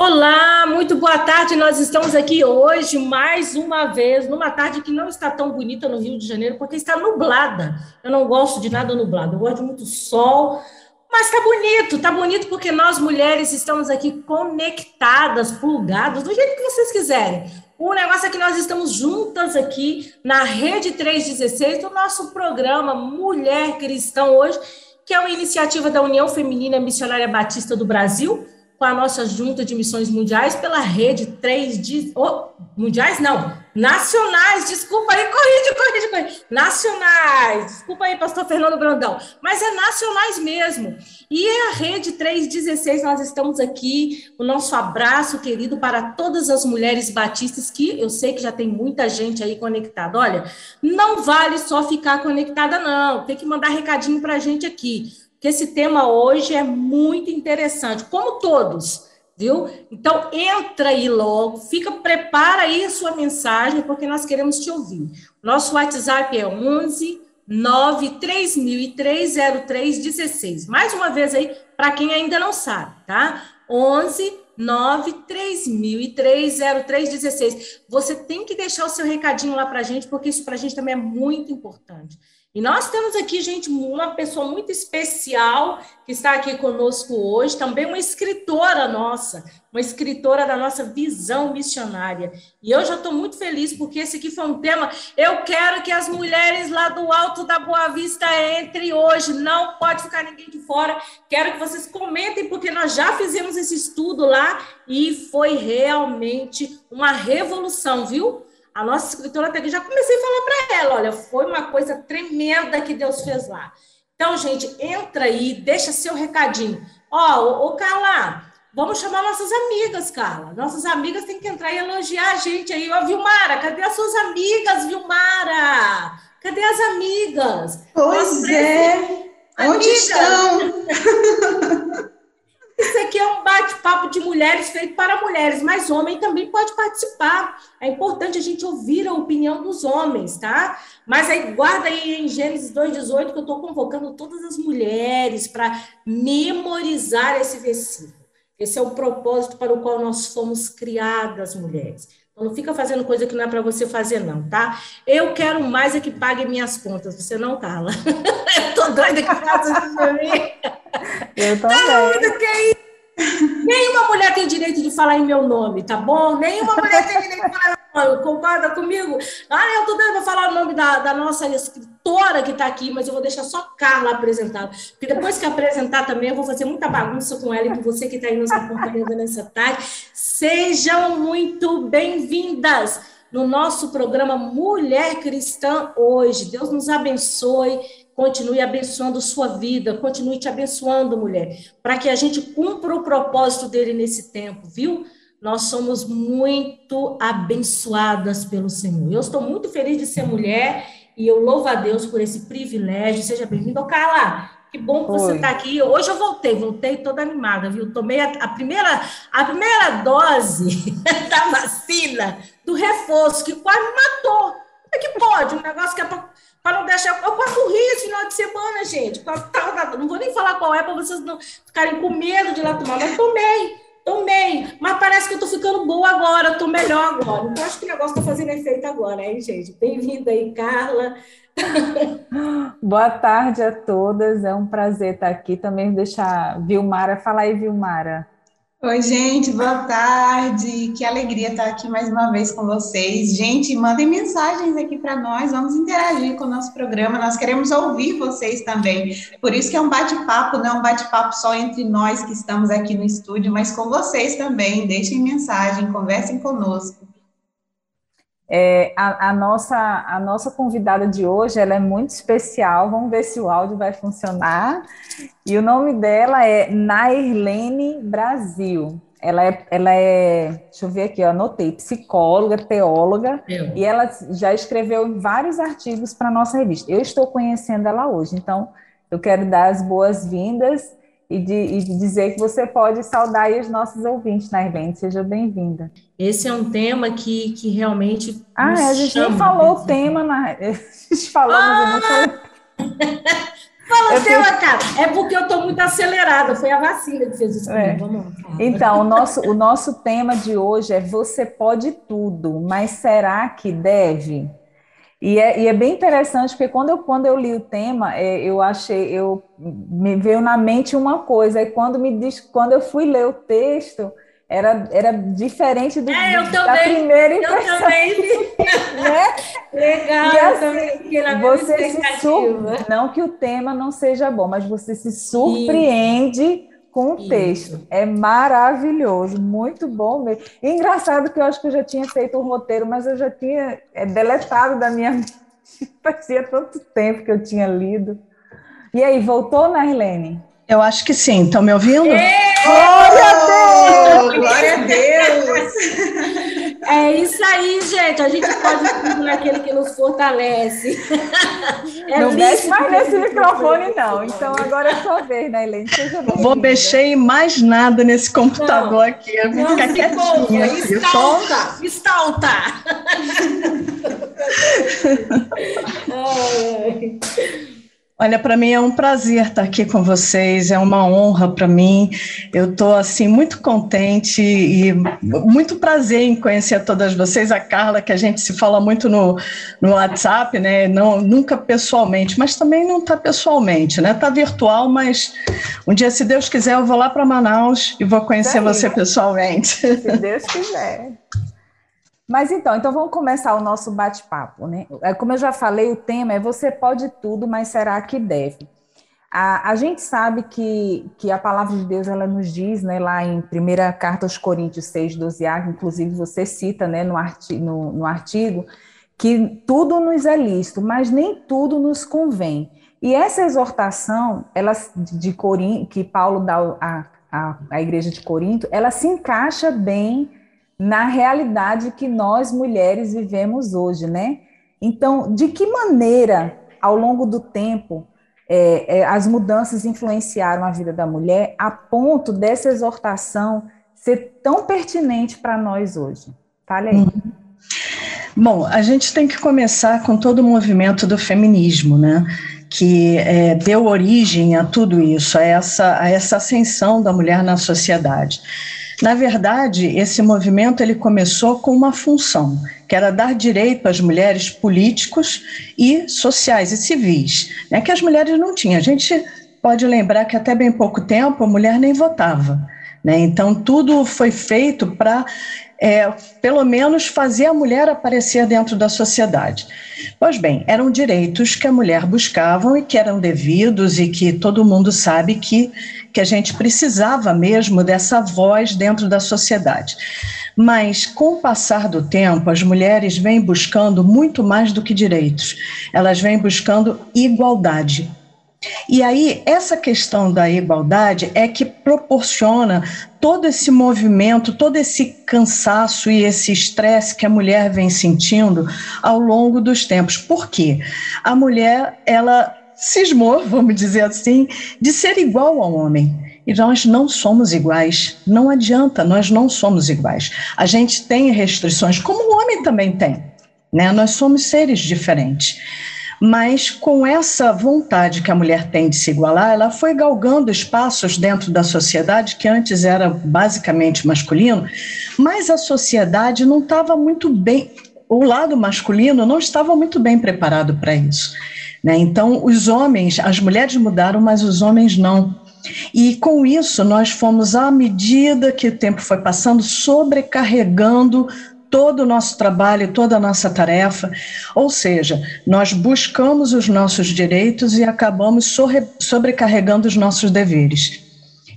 Olá, muito boa tarde. Nós estamos aqui hoje mais uma vez, numa tarde que não está tão bonita no Rio de Janeiro, porque está nublada. Eu não gosto de nada nublado, eu gosto de muito sol, mas está bonito, está bonito porque nós mulheres estamos aqui conectadas, plugadas, do jeito que vocês quiserem. O negócio é que nós estamos juntas aqui na Rede 316 do nosso programa Mulher Cristã hoje, que é uma iniciativa da União Feminina Missionária Batista do Brasil com a nossa junta de missões mundiais pela rede 3 de. Oh, mundiais não, nacionais, desculpa aí, corrige, corrige, corrige. Nacionais, desculpa aí, pastor Fernando Brandão, mas é nacionais mesmo. E é a rede 316, nós estamos aqui, o nosso abraço querido para todas as mulheres batistas, que eu sei que já tem muita gente aí conectada. Olha, não vale só ficar conectada, não, tem que mandar recadinho para a gente aqui que esse tema hoje é muito interessante, como todos, viu? Então, entra aí logo, fica, prepara aí a sua mensagem, porque nós queremos te ouvir. Nosso WhatsApp é 11 930030316. Mais uma vez aí, para quem ainda não sabe, tá? 11 930030316. Você tem que deixar o seu recadinho lá para a gente, porque isso para a gente também é muito importante. E nós temos aqui, gente, uma pessoa muito especial que está aqui conosco hoje, também uma escritora nossa, uma escritora da nossa visão missionária. E eu já estou muito feliz, porque esse aqui foi um tema. Eu quero que as mulheres lá do alto da Boa Vista entrem hoje, não pode ficar ninguém de fora. Quero que vocês comentem, porque nós já fizemos esse estudo lá e foi realmente uma revolução, viu? A nossa escritora até que já comecei a falar para ela, olha, foi uma coisa tremenda que Deus fez lá. Então, gente, entra aí, deixa seu recadinho. Ó, ô, ô Carla, vamos chamar nossas amigas, Carla. Nossas amigas têm que entrar e elogiar a gente aí. Ó, Vilmara, cadê as suas amigas, Vilmara? Cadê as amigas? Pois é. Onde estão? Isso aqui é um bate-papo de mulheres feito para mulheres, mas homem também pode participar. É importante a gente ouvir a opinião dos homens, tá? Mas aí guarda aí em Gênesis 2,18 que eu estou convocando todas as mulheres para memorizar esse versículo. Esse é o propósito para o qual nós fomos criadas, mulheres. Não fica fazendo coisa que não é para você fazer, não, tá? Eu quero mais é que pague minhas contas, você não, Carla. eu tô doida que faça isso pra mim. Eu também. Tá doida, que é isso? Nenhuma mulher tem direito de falar em meu nome, tá bom? Nenhuma mulher tem direito de falar em meu nome. Concorda comigo? Ah, eu tô dando para falar o nome da, da nossa escritora que está aqui, mas eu vou deixar só Carla apresentar. Porque depois que apresentar também, eu vou fazer muita bagunça com ela e com você que está aí nos acompanhando nessa tarde. Sejam muito bem-vindas no nosso programa Mulher Cristã hoje. Deus nos abençoe continue abençoando sua vida, continue te abençoando, mulher, para que a gente cumpra o propósito dele nesse tempo, viu? Nós somos muito abençoadas pelo Senhor. Eu estou muito feliz de ser mulher e eu louvo a Deus por esse privilégio. Seja bem-vindo. Carla, que bom que você está aqui. Hoje eu voltei, voltei toda animada, viu? Tomei a, a, primeira, a primeira dose da vacina, do reforço, que quase me matou. Como é que pode? Um negócio que é para para não deixar. Eu passo rir esse final de semana, gente. Não vou nem falar qual é para vocês não ficarem com medo de lá tomar, mas tomei, tomei. Mas parece que eu tô ficando boa agora, tô melhor agora. Então acho que o negócio tá fazendo efeito agora, hein, gente? Bem-vinda aí, Carla. Boa tarde a todas, é um prazer estar aqui. Também deixar Vilmara, falar aí, Vilmara. Oi, gente, boa tarde. Que alegria estar aqui mais uma vez com vocês. Gente, mandem mensagens aqui para nós, vamos interagir com o nosso programa. Nós queremos ouvir vocês também. Por isso que é um bate-papo, não é um bate-papo só entre nós que estamos aqui no estúdio, mas com vocês também. Deixem mensagem, conversem conosco. É, a, a, nossa, a nossa convidada de hoje ela é muito especial. Vamos ver se o áudio vai funcionar. E o nome dela é Nairlene Brasil. Ela é, ela é, deixa eu ver aqui, eu anotei, psicóloga, teóloga, eu. e ela já escreveu vários artigos para a nossa revista. Eu estou conhecendo ela hoje, então eu quero dar as boas-vindas e de, e de, dizer que você pode saudar aí os nossos ouvintes, Nairlene. Seja bem-vinda. Esse é um tema que, que realmente. Ah, a gente chama, nem falou o tema, na... a gente falou, ah! mas eu não falei. Fala eu tema, cara. É porque eu estou muito acelerada. Foi a vacina que fez isso é. Vamos lá. Então, o nosso, o nosso tema de hoje é Você pode tudo, mas será que deve? E é, e é bem interessante, porque quando eu, quando eu li o tema, é, eu achei, eu me veio na mente uma coisa, e quando me diz, quando eu fui ler o texto, era, era diferente do, é, da também, primeira impressão. Eu também. né? Legal, e assim, eu você se sur... Não que o tema não seja bom, mas você se surpreende Isso. Com o texto. Isso. É maravilhoso, muito bom mesmo. E engraçado que eu acho que eu já tinha feito o um roteiro, mas eu já tinha é, deletado da minha mente. Fazia tanto tempo que eu tinha lido. E aí, voltou, Narlene? Eu acho que sim. Estão me ouvindo? Glória a Deus! Glória a Deus! É isso aí, gente. A gente pode tudo naquele que nos fortalece. É não mexe mais nesse microfone, não. Então agora é sua vez, né, Helene? Seja bem. Vou mexer em mais nada nesse computador não, aqui. Eu vou ficar quietinha. Estalta! Estalta! ai, ai. Olha, para mim é um prazer estar aqui com vocês, é uma honra para mim. Eu estou assim muito contente e muito prazer em conhecer todas vocês. A Carla, que a gente se fala muito no, no WhatsApp, né? Não, nunca pessoalmente, mas também não está pessoalmente, né? Está virtual, mas um dia, se Deus quiser, eu vou lá para Manaus e vou conhecer você pessoalmente. Se Deus quiser. Mas então, então vamos começar o nosso bate-papo, né? É, como eu já falei, o tema é você pode tudo, mas será que deve? A, a gente sabe que, que a palavra de Deus ela nos diz, né, lá em 1 Carta aos Coríntios 6, 12a, inclusive você cita né, no, artigo, no, no artigo, que tudo nos é lícito, mas nem tudo nos convém. E essa exortação, ela de Corinto, que Paulo dá à, à, à igreja de Corinto, ela se encaixa bem na realidade que nós mulheres vivemos hoje, né? Então, de que maneira, ao longo do tempo, é, é, as mudanças influenciaram a vida da mulher a ponto dessa exortação ser tão pertinente para nós hoje? Fale aí. Uhum. Bom, a gente tem que começar com todo o movimento do feminismo, né? Que é, deu origem a tudo isso, a essa, a essa ascensão da mulher na sociedade. Na verdade, esse movimento ele começou com uma função, que era dar direito às mulheres políticos e sociais e civis, né, que as mulheres não tinham. A gente pode lembrar que até bem pouco tempo a mulher nem votava. Né? Então, tudo foi feito para é, pelo menos fazer a mulher aparecer dentro da sociedade. Pois bem, eram direitos que a mulher buscava e que eram devidos e que todo mundo sabe que, que a gente precisava mesmo dessa voz dentro da sociedade. Mas, com o passar do tempo, as mulheres vêm buscando muito mais do que direitos, elas vêm buscando igualdade. E aí, essa questão da igualdade é que proporciona todo esse movimento, todo esse cansaço e esse estresse que a mulher vem sentindo ao longo dos tempos. Por quê? A mulher, ela cismou, vamos dizer assim, de ser igual ao homem. E nós não somos iguais. Não adianta, nós não somos iguais. A gente tem restrições, como o homem também tem. Né? Nós somos seres diferentes mas com essa vontade que a mulher tem de se igualar, ela foi galgando espaços dentro da sociedade que antes era basicamente masculino, mas a sociedade não estava muito bem, o lado masculino não estava muito bem preparado para isso. Né? Então, os homens, as mulheres mudaram, mas os homens não. E com isso, nós fomos, à medida que o tempo foi passando, sobrecarregando todo o nosso trabalho, toda a nossa tarefa. Ou seja, nós buscamos os nossos direitos e acabamos sobrecarregando os nossos deveres.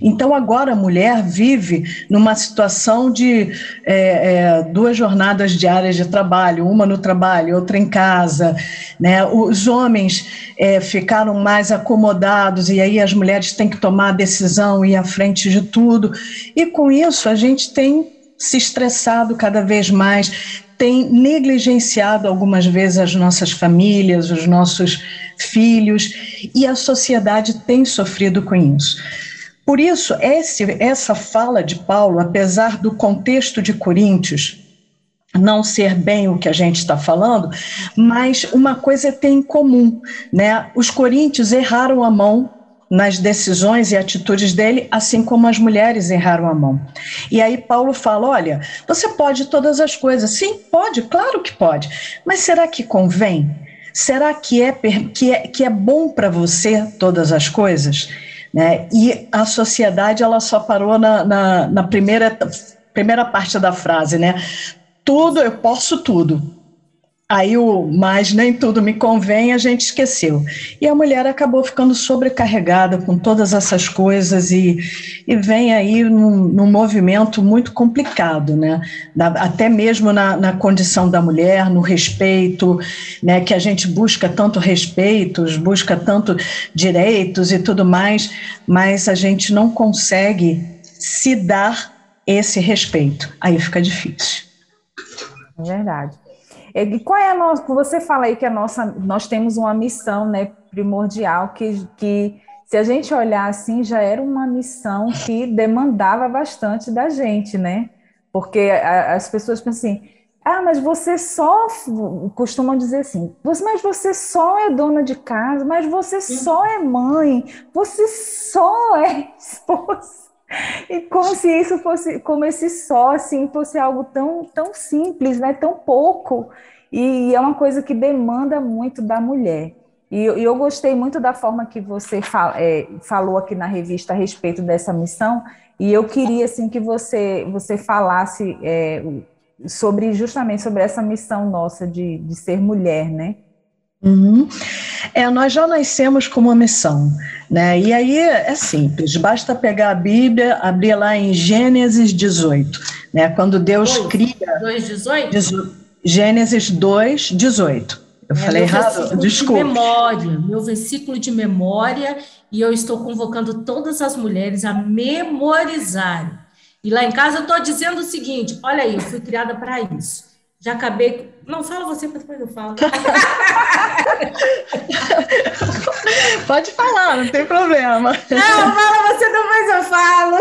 Então, agora a mulher vive numa situação de é, é, duas jornadas diárias de trabalho, uma no trabalho, outra em casa. Né? Os homens é, ficaram mais acomodados e aí as mulheres têm que tomar a decisão e ir à frente de tudo. E com isso, a gente tem se estressado cada vez mais, tem negligenciado algumas vezes as nossas famílias, os nossos filhos, e a sociedade tem sofrido com isso. Por isso, esse, essa fala de Paulo, apesar do contexto de Coríntios não ser bem o que a gente está falando, mas uma coisa tem em comum, né? Os coríntios erraram a mão nas decisões e atitudes dele, assim como as mulheres erraram a mão. E aí Paulo fala: olha, você pode todas as coisas. Sim, pode, claro que pode. Mas será que convém? Será que é, que é, que é bom para você todas as coisas? Né? E a sociedade ela só parou na, na, na primeira, primeira parte da frase, né? Tudo, eu posso tudo. Aí o mas nem tudo me convém, a gente esqueceu. E a mulher acabou ficando sobrecarregada com todas essas coisas e, e vem aí num, num movimento muito complicado, né? Da, até mesmo na, na condição da mulher, no respeito, né? Que a gente busca tanto respeitos, busca tanto direitos e tudo mais, mas a gente não consegue se dar esse respeito. Aí fica difícil. Verdade. E qual é a nossa? Você fala aí que a nossa, nós temos uma missão, né, primordial que, que se a gente olhar assim já era uma missão que demandava bastante da gente, né? Porque as pessoas pensam assim, ah, mas você só costumam dizer assim, mas você só é dona de casa, mas você só é mãe, você só é esposa. E como se isso fosse, como esse só, assim, fosse algo tão, tão simples, né? Tão pouco. E é uma coisa que demanda muito da mulher. E, e eu gostei muito da forma que você fala, é, falou aqui na revista a respeito dessa missão. E eu queria, assim, que você, você falasse é, sobre, justamente sobre essa missão nossa de, de ser mulher, né? Uhum. É, nós já nascemos com uma missão, né? E aí é simples, basta pegar a Bíblia, abrir lá em Gênesis 18, né? Quando Deus Dois, cria. 2, 18? Gênesis 2, 18. Eu é, falei errado, desculpa. De memória, meu versículo de memória, e eu estou convocando todas as mulheres a memorizarem. E lá em casa eu estou dizendo o seguinte: olha aí, eu fui criada para isso. Já acabei. Não, fala você, depois eu falo. Pode falar, não tem problema. Não, fala você, depois eu falo.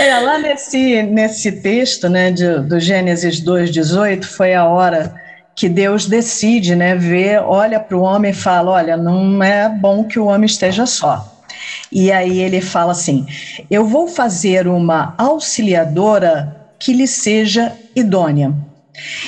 É, lá nesse, nesse texto né, de, do Gênesis 2,18, foi a hora que Deus decide, né, ver, olha para o homem e fala: olha, não é bom que o homem esteja só. E aí ele fala assim: eu vou fazer uma auxiliadora que lhe seja idônea.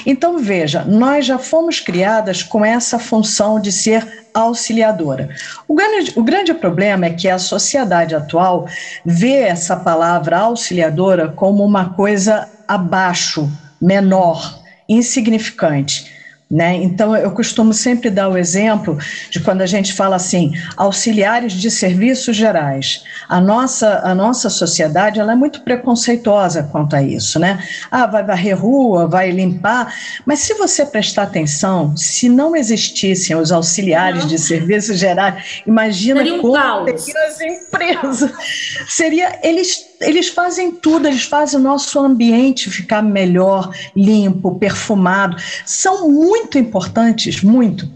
Então veja, nós já fomos criadas com essa função de ser auxiliadora. O grande, o grande problema é que a sociedade atual vê essa palavra auxiliadora como uma coisa abaixo, menor, insignificante. Né? Então, eu costumo sempre dar o exemplo de quando a gente fala assim, auxiliares de serviços gerais. A nossa, a nossa sociedade ela é muito preconceituosa quanto a isso. Né? Ah, vai varrer rua, vai limpar. Mas se você prestar atenção, se não existissem os auxiliares não. de serviços gerais, imagina Seria um como caos. as empresas. Seria, eles eles fazem tudo, eles fazem o nosso ambiente ficar melhor, limpo, perfumado. São muito importantes, muito.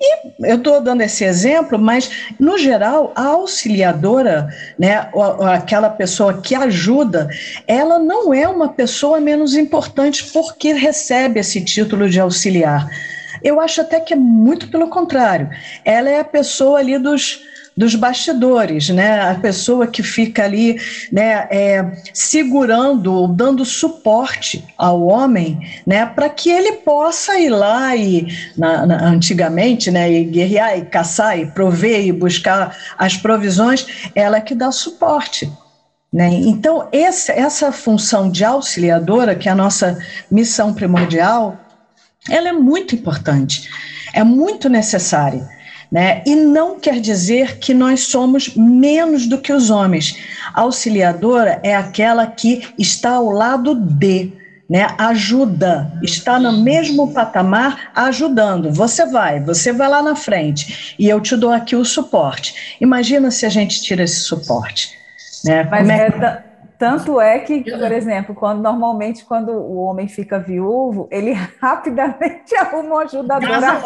E eu estou dando esse exemplo, mas, no geral, a auxiliadora, né, aquela pessoa que ajuda, ela não é uma pessoa menos importante porque recebe esse título de auxiliar. Eu acho até que é muito pelo contrário. Ela é a pessoa ali dos dos bastidores, né? A pessoa que fica ali, né, é, segurando, dando suporte ao homem, né, para que ele possa ir lá e, na, na, antigamente, né, e guerrear e caçar e prover e buscar as provisões, ela é que dá suporte. Né? Então, esse, essa função de auxiliadora, que é a nossa missão primordial, ela é muito importante, é muito necessária. Né? E não quer dizer que nós somos menos do que os homens. A auxiliadora é aquela que está ao lado de, né? Ajuda, está no mesmo patamar ajudando. Você vai, você vai lá na frente e eu te dou aqui o suporte. Imagina se a gente tira esse suporte, né? Mas é, Tanto é que, por exemplo, quando normalmente quando o homem fica viúvo, ele rapidamente arruma uma ajudadora.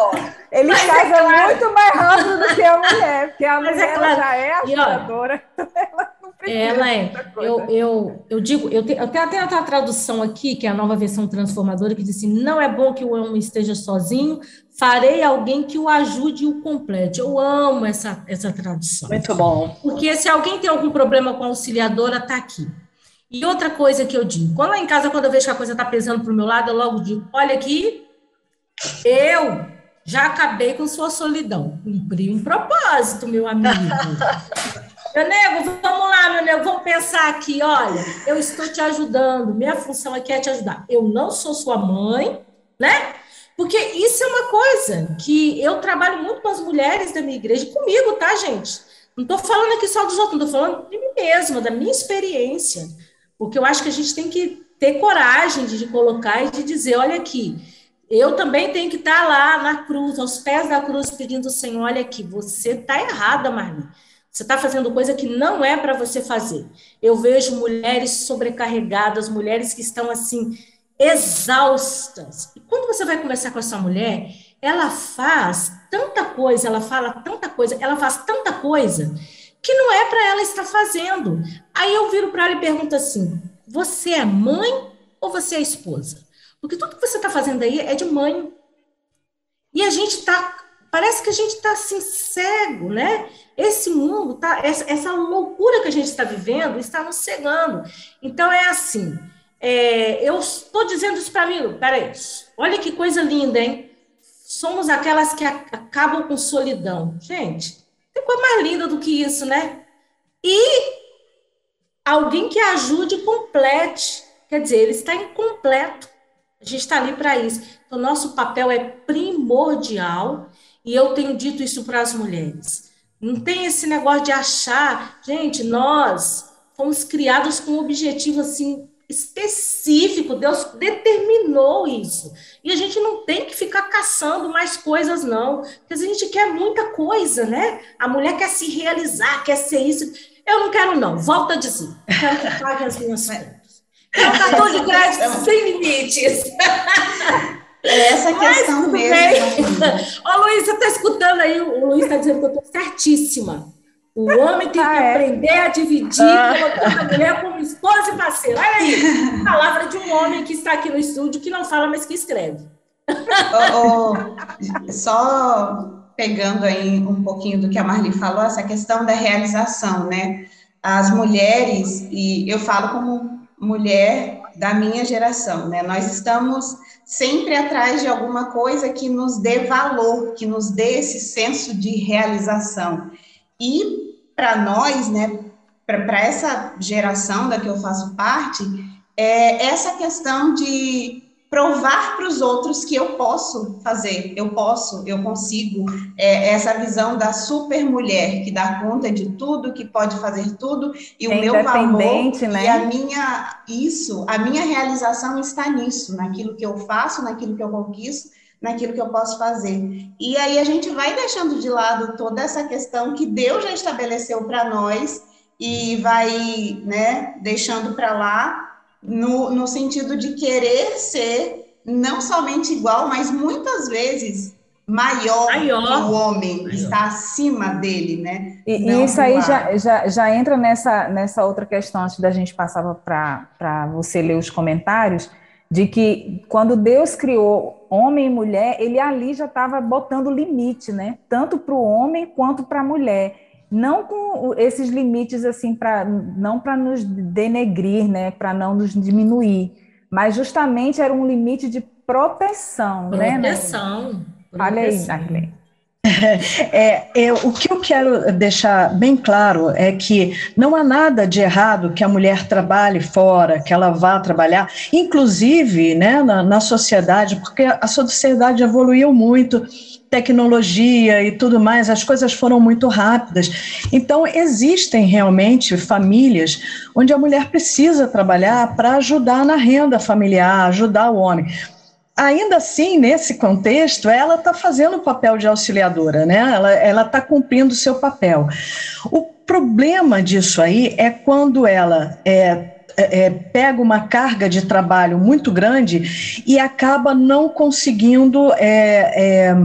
Ele Mas casa é claro. muito mais rápido do que a mulher, porque a Mas é mulher é claro. já é ajudadora, e, ó, então ela não precisa. Ela é. Eu, eu, eu digo, eu, te, eu tenho até outra tradução aqui, que é a nova versão transformadora, que diz assim: não é bom que o homem esteja sozinho, farei alguém que o ajude e o complete. Eu amo essa, essa tradução. Muito bom. Porque se alguém tem algum problema com a auxiliadora, está aqui. E outra coisa que eu digo, quando lá em casa, quando eu vejo que a coisa está pesando para o meu lado, eu logo digo, olha aqui, eu já acabei com sua solidão. Cumpri um propósito, meu amigo. meu nego, vamos lá, meu nego, vamos pensar aqui, olha, eu estou te ajudando, minha função aqui é te ajudar. Eu não sou sua mãe, né? Porque isso é uma coisa que eu trabalho muito com as mulheres da minha igreja, comigo, tá, gente? Não estou falando aqui só dos outros, não estou falando de mim mesma, da minha experiência. Porque eu acho que a gente tem que ter coragem de, colocar e de dizer: olha aqui, eu também tenho que estar lá na cruz, aos pés da cruz, pedindo ao Senhor: olha aqui, você está errada, Marli. Você está fazendo coisa que não é para você fazer. Eu vejo mulheres sobrecarregadas, mulheres que estão assim, exaustas. E quando você vai conversar com essa mulher, ela faz tanta coisa, ela fala tanta coisa, ela faz tanta coisa que não é para ela estar fazendo. Aí eu viro para ela e pergunto assim: você é mãe ou você é esposa? Porque tudo que você está fazendo aí é de mãe. E a gente está, parece que a gente está assim cego, né? Esse mundo, tá, essa, essa loucura que a gente está vivendo está nos cegando. Então é assim. É, eu estou dizendo isso para mim, peraí, olha que coisa linda, hein? Somos aquelas que acabam com solidão. Gente, tem coisa mais linda do que isso, né? E alguém que ajude complete. Quer dizer, ele está incompleto. A gente está ali para isso. Então, nosso papel é primordial e eu tenho dito isso para as mulheres. Não tem esse negócio de achar, gente, nós fomos criados com um objetivo assim específico, Deus determinou isso. E a gente não tem que ficar caçando mais coisas, não. Porque a gente quer muita coisa, né? A mulher quer se realizar, quer ser isso. Eu não quero, não. Volta a dizer. Quero que pague as minhas contas. É um cartão de crédito sem limites. É essa questão mesmo. Ô, Luiz, você está escutando aí? O Luiz está dizendo que eu estou certíssima. O homem tem que ah, é. aprender a dividir, ah. colocando a mulher como esposa e parceira. Olha aí, palavra de um homem que está aqui no estúdio, que não fala, mas que escreve. Oh, oh, só pegando aí um pouquinho do que a Marli falou, essa questão da realização, né? As mulheres, e eu falo como mulher da minha geração, né? Nós estamos sempre atrás de alguma coisa que nos dê valor, que nos dê esse senso de realização. E para nós, né, para essa geração da que eu faço parte, é essa questão de provar para os outros que eu posso fazer, eu posso, eu consigo, é, essa visão da super mulher que dá conta de tudo, que pode fazer tudo e o é meu valor né? e a minha isso, a minha realização está nisso, naquilo que eu faço, naquilo que eu conquisto naquilo que eu posso fazer. E aí a gente vai deixando de lado toda essa questão que Deus já estabeleceu para nós e vai, né, deixando para lá no, no sentido de querer ser não somente igual, mas muitas vezes maior, maior. que o homem, maior. está acima dele, né? E, e isso aí já, já, já entra nessa, nessa outra questão, antes da gente passar para você ler os comentários, de que quando Deus criou homem e mulher, ele ali já estava botando limite, né? Tanto para o homem quanto para a mulher. Não com esses limites assim para não para nos denegrir, né? Para não nos diminuir, mas justamente era um limite de proteção, proteção né? Proteção. Olha aí, Darlene. É, é, o que eu quero deixar bem claro é que não há nada de errado que a mulher trabalhe fora, que ela vá trabalhar, inclusive né, na, na sociedade, porque a sociedade evoluiu muito, tecnologia e tudo mais, as coisas foram muito rápidas. Então, existem realmente famílias onde a mulher precisa trabalhar para ajudar na renda familiar, ajudar o homem ainda assim, nesse contexto, ela está fazendo o papel de auxiliadora, né? Ela está cumprindo o seu papel. O problema disso aí é quando ela é, é, pega uma carga de trabalho muito grande e acaba não conseguindo é, é,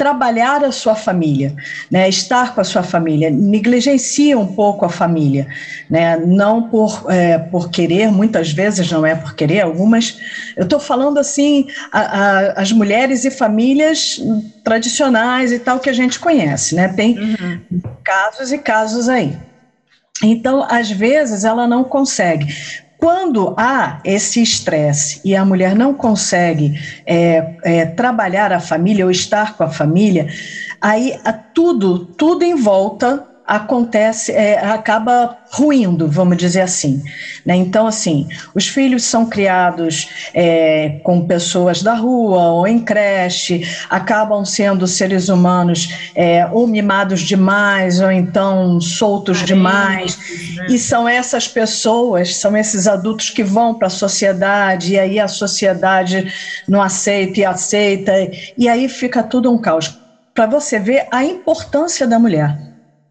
trabalhar a sua família, né, estar com a sua família, negligencia um pouco a família, né, não por, é, por querer, muitas vezes não é por querer, algumas, eu estou falando assim, a, a, as mulheres e famílias tradicionais e tal que a gente conhece, né, tem uhum. casos e casos aí. Então, às vezes, ela não consegue. Quando há esse estresse e a mulher não consegue é, é, trabalhar a família ou estar com a família, aí tudo, tudo em volta acontece, é, acaba ruindo, vamos dizer assim. Né? Então, assim, os filhos são criados é, com pessoas da rua ou em creche, acabam sendo seres humanos é, ou mimados demais ou então soltos demais. Né? E são essas pessoas, são esses adultos que vão para a sociedade e aí a sociedade não aceita e aceita, e aí fica tudo um caos. Para você ver a importância da mulher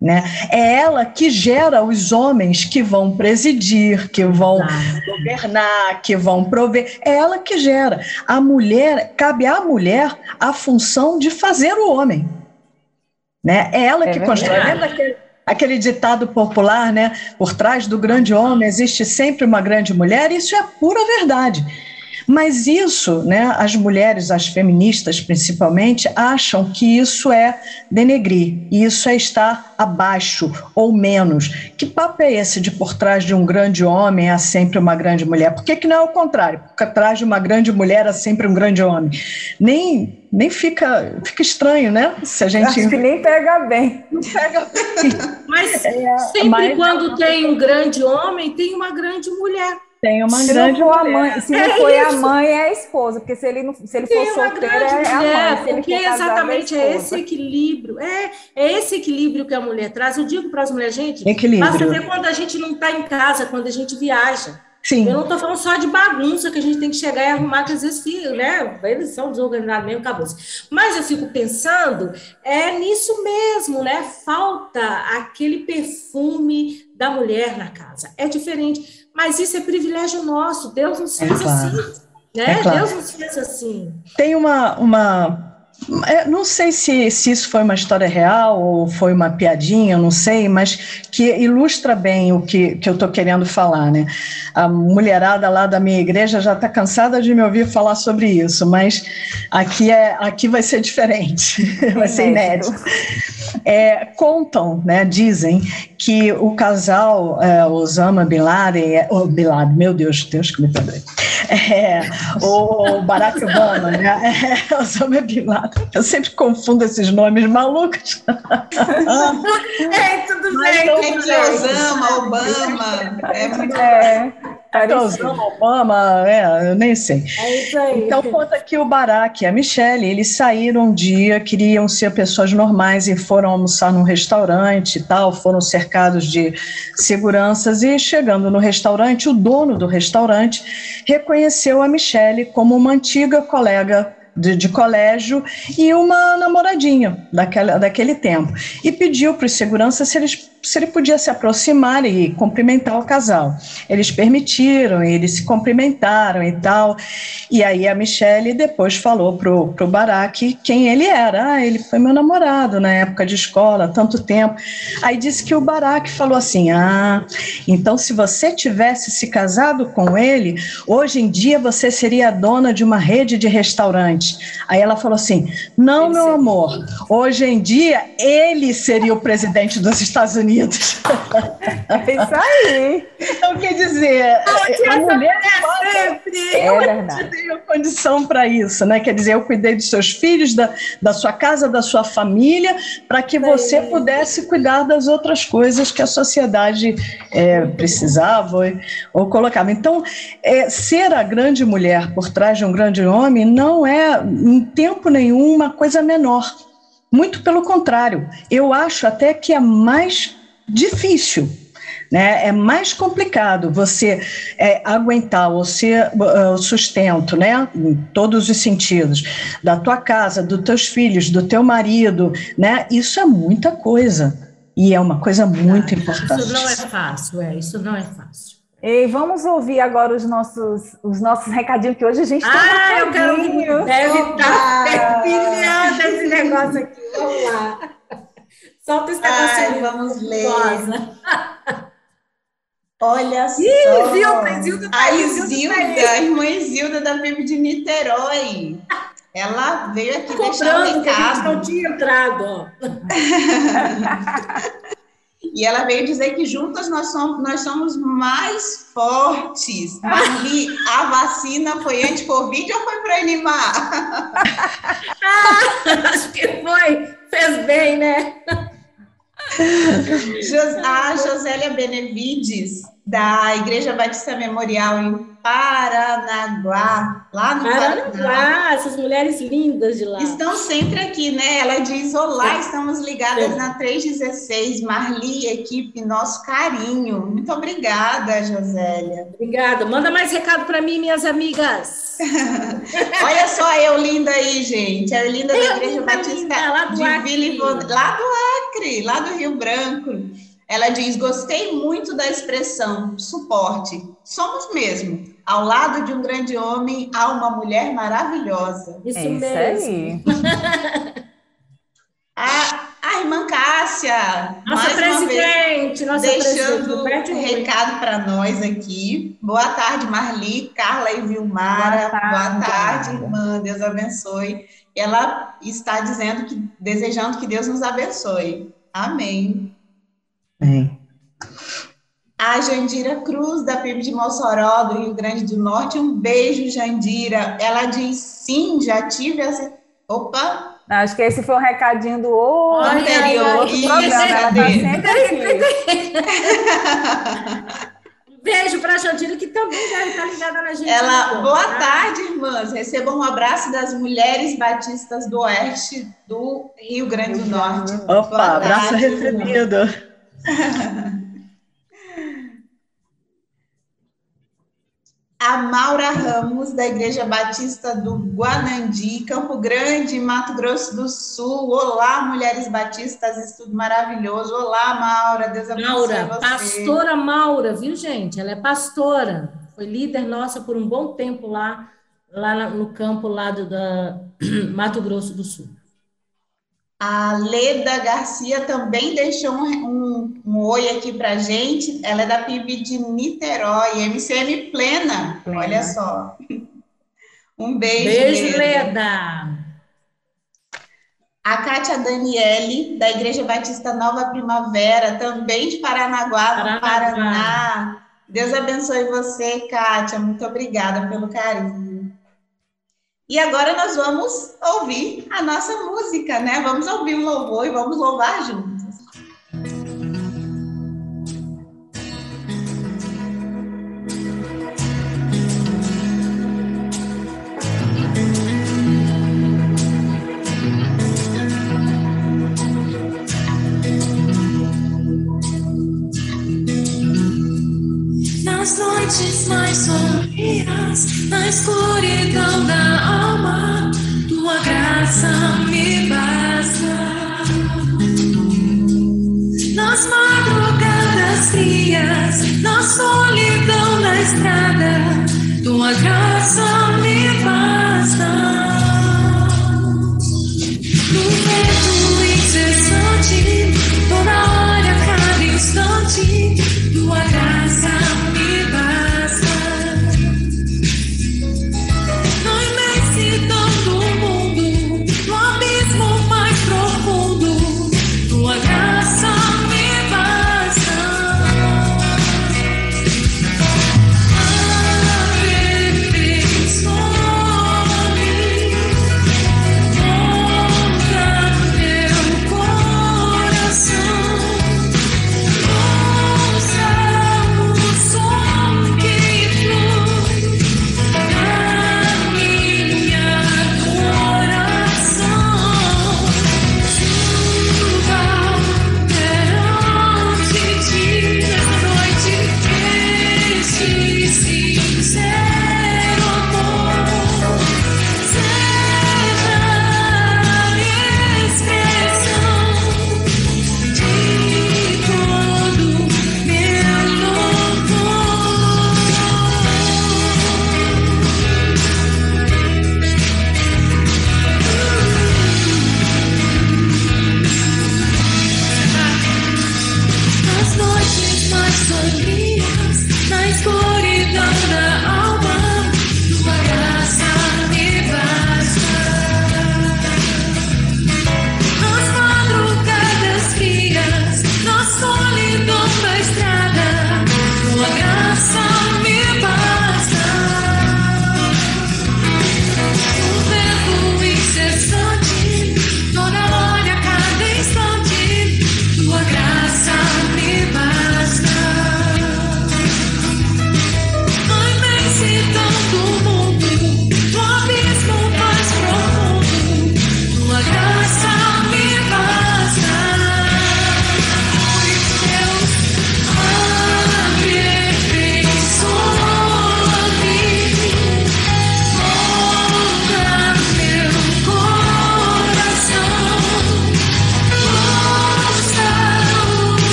né? É ela que gera os homens que vão presidir, que vão governar, que vão prover. É ela que gera. A mulher, cabe à mulher a função de fazer o homem. Né? É ela é que verdade. constrói. Lembra aquele, aquele ditado popular, né? Por trás do grande homem existe sempre uma grande mulher? Isso é pura verdade. Mas isso, né, as mulheres, as feministas principalmente, acham que isso é denegrir, isso é estar abaixo ou menos. Que papo é esse de por trás de um grande homem há sempre uma grande mulher? Por que, que não é o contrário? Por trás de uma grande mulher há sempre um grande homem? Nem, nem fica, fica estranho, né? Se a gente. Acho que nem pega bem. Não pega bem. Mas é, sempre mas... quando tem um grande homem, tem uma grande mulher. Tem uma se grande não a mãe, se não é foi isso. a mãe, é a esposa, porque se ele, não, se ele for solteiro, é a mãe. Se porque exatamente é, é, esse equilíbrio, é, é esse equilíbrio que a mulher traz. Eu digo para as mulheres, gente, equilíbrio. basta ver quando a gente não está em casa, quando a gente viaja. Sim. Eu não estou falando só de bagunça que a gente tem que chegar e arrumar, que às vezes, né? Eles são desorganizados mesmo, acabou. Mas eu fico pensando, é nisso mesmo, né? Falta aquele perfume da mulher na casa. É diferente. Mas isso é privilégio nosso. Deus nos fez é claro. assim. Né? É claro. Deus nos fez assim. Tem uma, uma é, não sei se, se isso foi uma história real ou foi uma piadinha, não sei, mas que ilustra bem o que, que eu estou querendo falar, né? A mulherada lá da minha igreja já está cansada de me ouvir falar sobre isso, mas aqui, é, aqui vai ser diferente, vai ser inédito. É, contam, né, dizem que o casal é, Osama Bin Laden, oh, Bin Laden, meu Deus, Deus que me perdoe, é, o Barack Obama, né, é, Osama Bin Laden, eu sempre confundo esses nomes malucos. é, tudo Mas bem. É que Osama, Obama, é muito... É. Osama, Obama, é, eu nem sei. É isso aí. Então conta que o Barack e a Michelle, eles saíram um dia, queriam ser pessoas normais e foram almoçar num restaurante e tal, foram cercados de seguranças e chegando no restaurante, o dono do restaurante reconheceu a Michelle como uma antiga colega de, de, colégio e uma namoradinha daquela, daquele tempo. E pediu para os seguranças se eles se ele podia se aproximar e cumprimentar o casal. Eles permitiram, eles se cumprimentaram e tal. E aí a Michelle depois falou pro, pro Barack quem ele era. Ah, ele foi meu namorado na época de escola, tanto tempo. Aí disse que o Barack falou assim: Ah, então se você tivesse se casado com ele, hoje em dia você seria a dona de uma rede de restaurantes. Aí ela falou assim: Não, meu amor, hoje em dia ele seria o presidente dos Estados Unidos. Unidos. É isso aí. Então, quer dizer, a mulher sempre. É eu verdade. tenho condição para isso, né? Quer dizer, eu cuidei dos seus filhos, da, da sua casa, da sua família, para que você é. pudesse cuidar das outras coisas que a sociedade é, precisava ou, ou, colocava. Então, é, ser a grande mulher por trás de um grande homem não é, em tempo nenhum, uma coisa menor. Muito pelo contrário, eu acho até que é mais difícil. Né? É mais complicado você é, aguentar o seu uh, sustento, né? em todos os sentidos, da tua casa, dos teus filhos, do teu marido, né? Isso é muita coisa e é uma coisa muito importante. Isso não é fácil, é, isso não é fácil. E vamos ouvir agora os nossos, os nossos recadinhos, que hoje a gente tem Ah, eu quero. Deve estar fervilhando esse negócio aqui. Vamos lá. Ai, vamos ler. Olha só. Ih, Zilda, Zilda tá A tá Isilda, a irmã Isilda da PIB de Niterói. Ela veio aqui deixar um Cobrando que a gente não tinha entrado. E ela veio dizer que juntas nós somos, nós somos mais fortes. Marli, a vacina foi anti-Covid ou foi para animar? Acho que foi. Fez bem, né? A Josélia Benevides, da Igreja Batista Memorial em Paranaguá, lá no Paraná. Paranaguá, essas mulheres lindas de lá. Estão sempre aqui, né? Ela diz: Olá, estamos ligadas É. na 316. Marli, equipe, nosso carinho. Muito obrigada, Josélia. Obrigada. Manda mais recado para mim, minhas amigas. Olha só eu linda aí, gente. A Erlinda da Eu, Igreja linda, Batista linda, lá do de Acre. Vila Ivone- lá do Acre, lá do Rio Branco. Ela diz: Gostei muito da expressão suporte. Somos mesmo. Ao lado de um grande homem, há uma mulher maravilhosa. Isso É isso mesmo. aí. A, a irmã Cássia, Nossa mais uma vez, presidente, nossa deixando presidente. um recado para nós aqui. Boa tarde, Marli, Carla e Vilmara. Boa Boa tarde, tarde, amada. irmã. Deus abençoe. Ela está dizendo que desejando que Deus nos abençoe. Amém. Bem, A Jandira Cruz, da PIB de Mossoró, do Rio Grande do Norte. Um beijo, Jandira. Ela diz sim, já tive essa. Opa! Acho que esse foi o recadinho do outro, Olha aí, do outro isso, programa. Ela tá sempre aqui. Um beijo para a Jandira, que também deve estar ligada na gente. Ela, boa tá? tarde, irmãs. Recebam um abraço das mulheres batistas do Oeste do Rio Grande do Norte. opa, Boa abraço tarde, recebido. A Maura Ramos, da Igreja Batista do Guanandi, Campo Grande, Mato Grosso do Sul. Olá, mulheres batistas, estudo maravilhoso. Olá, Maura, Deus abençoe Maura, você. pastora Maura, viu, gente? Ela é pastora. Foi líder nossa por um bom tempo lá, lá no campo lá do, da Mato Grosso do Sul. A Leda Garcia também deixou um, um, um oi aqui pra gente. Ela é da PIB de Niterói, MCM Plena. Plena. Olha só. Um beijo, Beijo, Leda. Leda. A Kátia Daniele, da Igreja Batista Nova Primavera, também de Paranaguá, Paranaguá. Paraná. Deus abençoe você, Kátia. Muito obrigada pelo carinho. E agora nós vamos ouvir a nossa música, né? Vamos ouvir um louvor e vamos louvar juntos. Nas noites mais sombrias, na escuridão da alma, tua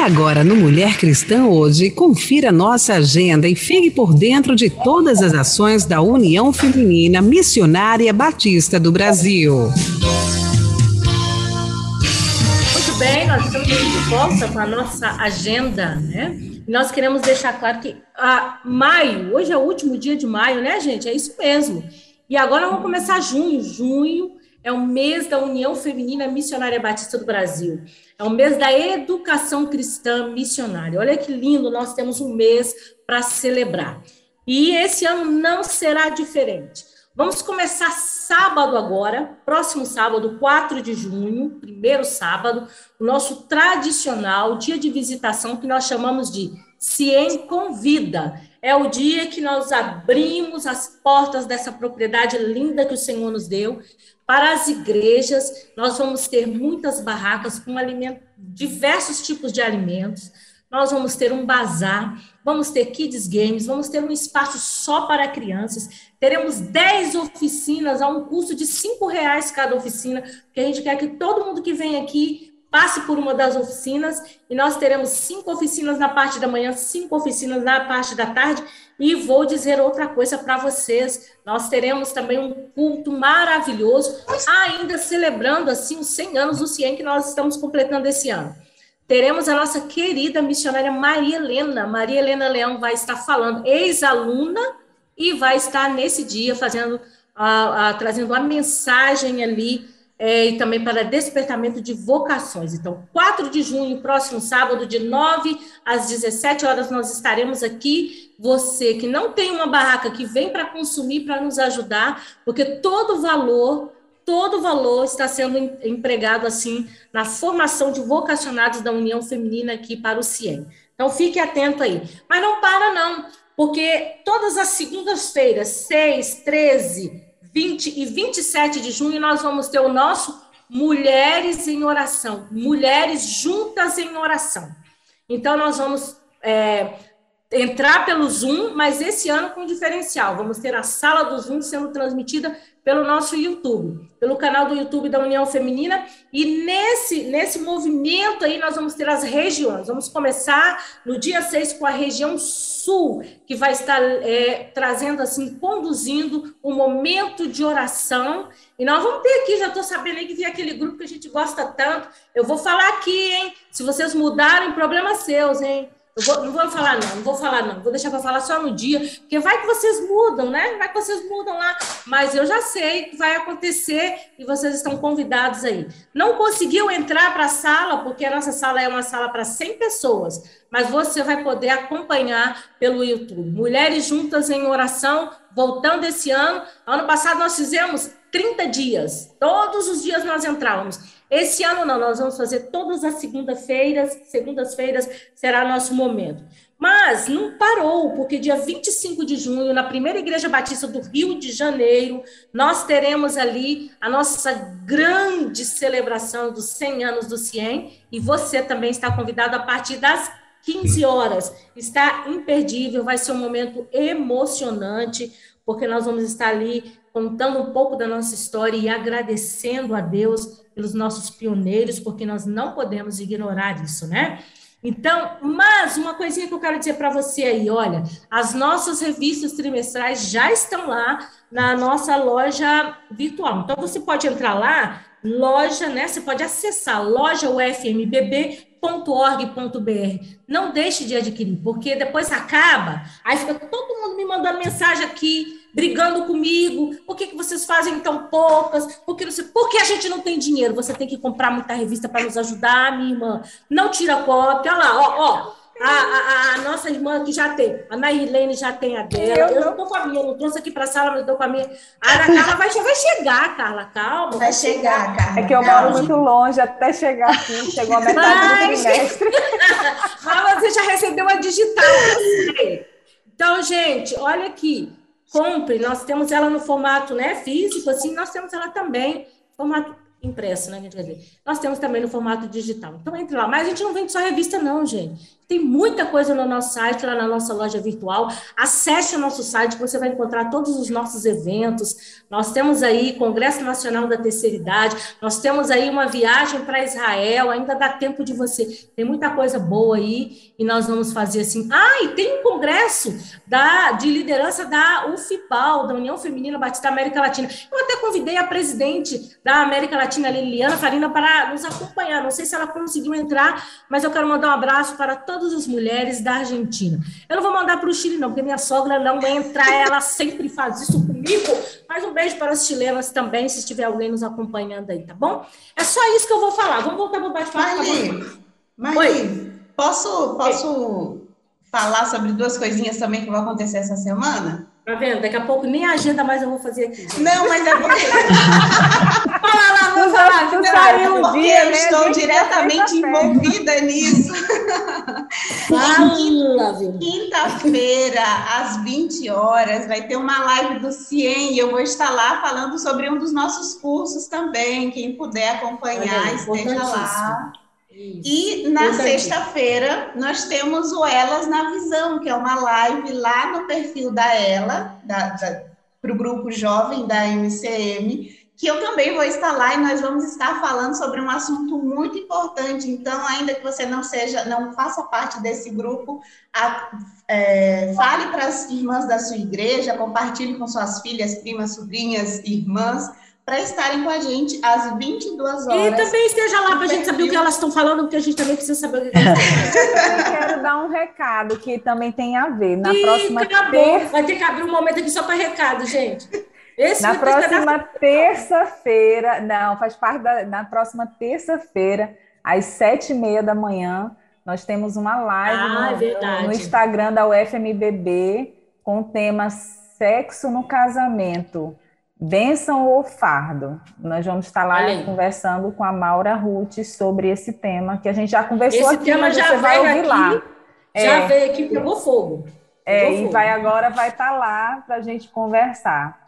Agora, no Mulher Cristã hoje, confira nossa agenda e fique por dentro de todas as ações da União Feminina Missionária Batista do Brasil. Muito bem, nós estamos de volta com a nossa agenda, né? E nós queremos deixar claro que a maio, hoje é o último dia de maio, né, gente? É isso mesmo. E agora vamos começar junho. Junho é o mês da União Feminina Missionária Batista do Brasil. É o mês da educação cristã missionária. Olha que lindo, nós temos um mês para celebrar. E esse ano não será diferente. Vamos começar sábado agora, próximo sábado, 4 de junho, primeiro sábado, o nosso tradicional dia de visitação que nós chamamos de Ciem Convida. É o dia que nós abrimos as portas dessa propriedade linda que o Senhor nos deu para as igrejas. Nós vamos ter muitas barracas com alimento, diversos tipos de alimentos. Nós vamos ter um bazar, vamos ter kids games, vamos ter um espaço só para crianças. Teremos 10 oficinas a um custo de R$ reais cada oficina, porque a gente quer que todo mundo que vem aqui passe por uma das oficinas e nós teremos cinco oficinas na parte da manhã, cinco oficinas na parte da tarde. E vou dizer outra coisa para vocês: nós teremos também um culto maravilhoso, ainda celebrando assim os 100 anos do CIEM que nós estamos completando esse ano. Teremos a nossa querida missionária Maria Helena. Maria Helena Leão vai estar falando, ex-aluna, e vai estar nesse dia fazendo, a, a, trazendo a mensagem ali é, e também para despertamento de vocações. Então, 4 de junho, próximo sábado, de 9 às 17 horas, nós estaremos aqui. Você que não tem uma barraca, que vem para consumir, para nos ajudar, porque todo valor todo valor está sendo empregado assim na formação de vocacionados da União Feminina aqui para o CIEM. Então fique atento aí. Mas não para não, porque todas as segundas-feiras, 6, 13, 20 e 27 de junho, nós vamos ter o nosso Mulheres em Oração, Mulheres Juntas em Oração. Então nós vamos é, entrar pelo Zoom, mas esse ano com diferencial. Vamos ter a sala do Zoom sendo transmitida pelo nosso YouTube, pelo canal do YouTube da União Feminina. E nesse, nesse movimento aí, nós vamos ter as regiões. Vamos começar no dia 6 com a região sul, que vai estar é, trazendo, assim, conduzindo um momento de oração. E nós vamos ter aqui, já estou sabendo aí que tem aquele grupo que a gente gosta tanto. Eu vou falar aqui, hein? Se vocês mudarem, problemas seus, hein? Vou, não vou falar, não, não vou falar, não. Vou deixar para falar só no dia, porque vai que vocês mudam, né? Vai que vocês mudam lá. Mas eu já sei que vai acontecer e vocês estão convidados aí. Não conseguiu entrar para a sala, porque a nossa sala é uma sala para 100 pessoas, mas você vai poder acompanhar pelo YouTube. Mulheres Juntas em Oração, voltando esse ano. Ano passado nós fizemos 30 dias, todos os dias nós entrávamos. Esse ano não, nós vamos fazer todas as segundas-feiras, segundas-feiras será nosso momento. Mas não parou, porque dia 25 de junho, na primeira Igreja Batista do Rio de Janeiro, nós teremos ali a nossa grande celebração dos 100 anos do CIEM, e você também está convidado a partir das 15 horas. Está imperdível, vai ser um momento emocionante, porque nós vamos estar ali contando um pouco da nossa história e agradecendo a Deus pelos nossos pioneiros, porque nós não podemos ignorar isso, né? Então, mas uma coisinha que eu quero dizer para você aí, olha, as nossas revistas trimestrais já estão lá na nossa loja virtual. Então, você pode entrar lá, loja, né? Você pode acessar loja ufmbb.org.br. Não deixe de adquirir, porque depois acaba, aí fica todo mundo me mandando mensagem aqui, brigando comigo, por que, que vocês fazem tão poucas? Por que, você, por que a gente não tem dinheiro? Você tem que comprar muita revista para nos ajudar, minha irmã. Não tira cópia. Olha lá, ó, ó. A, a, a, nossa irmã que já tem, a Nairlene já tem a dela. Eu, eu não tô com a minha, eu não trouxe aqui para a sala, mas eu tô com a minha. A Ana Carla vai, vai chegar, Carla, calma. Vai, vai chegar, Carla. É que eu moro muito longe até chegar aqui, chegou a metade mas... do trimestre. mas você já recebeu a digital. Então, gente, olha aqui compre. Nós temos ela no formato né, físico, assim, nós temos ela também formato impresso, né? Quer dizer, nós temos também no formato digital. Então, entre lá. Mas a gente não vende só revista, não, gente. Tem muita coisa no nosso site, lá na nossa loja virtual. Acesse o nosso site, que você vai encontrar todos os nossos eventos. Nós temos aí Congresso Nacional da Terceira Idade, nós temos aí uma viagem para Israel, ainda dá tempo de você. Tem muita coisa boa aí, e nós vamos fazer assim. Ah, e tem um congresso da, de liderança da UFIPAL, da União Feminina Batista América Latina. Eu até convidei a presidente da América Latina, Liliana Farina, para nos acompanhar. Não sei se ela conseguiu entrar, mas eu quero mandar um abraço para todos todas as mulheres da Argentina. Eu não vou mandar para o Chile, não, porque minha sogra não entra, ela sempre faz isso comigo. Mas um beijo para as chilenas também, se estiver alguém nos acompanhando aí, tá bom? É só isso que eu vou falar. Vamos voltar para o bate-papo. Tá Oi. posso, posso falar sobre duas coisinhas também que vão acontecer essa semana? Tá vendo? Daqui a pouco nem a agenda mais eu vou fazer aqui. Gente. Não, mas é porque. Fala lá, vou falar. Não, saiu um dia, eu né? estou diretamente envolvida nisso. Fala, Quinta-feira, às 20 horas, vai ter uma live do CIEM e eu vou estar lá falando sobre um dos nossos cursos também. Quem puder acompanhar, esteja lá. E na sexta-feira nós temos o Elas na Visão, que é uma live lá no perfil da Ela, para o grupo jovem da MCM, que eu também vou estar lá e nós vamos estar falando sobre um assunto muito importante. Então, ainda que você não seja, não faça parte desse grupo, a, é, fale para as irmãs da sua igreja, compartilhe com suas filhas, primas, sobrinhas, irmãs para estarem com a gente às 22 horas. E também esteja lá para a gente saber o que elas estão falando, porque a gente também precisa saber o que elas estão falando. Eu quero dar um recado que também tem a ver. Na Ih, próxima ter... Vai ter que abrir um momento aqui só para recado, gente. Esse na próxima terça-feira, não, faz parte da. Na próxima terça-feira, às sete e meia da manhã, nós temos uma live ah, no, no Instagram da UFMBB com o tema Sexo no Casamento. Bênção ou fardo? Nós vamos estar lá conversando com a Maura Ruth sobre esse tema, que a gente já conversou Esse aqui, tema já você vai veio ouvir aqui, lá. Já É. veio aqui, pegou fogo. É, Pegou e fogo. vai agora vai estar lá para a gente conversar.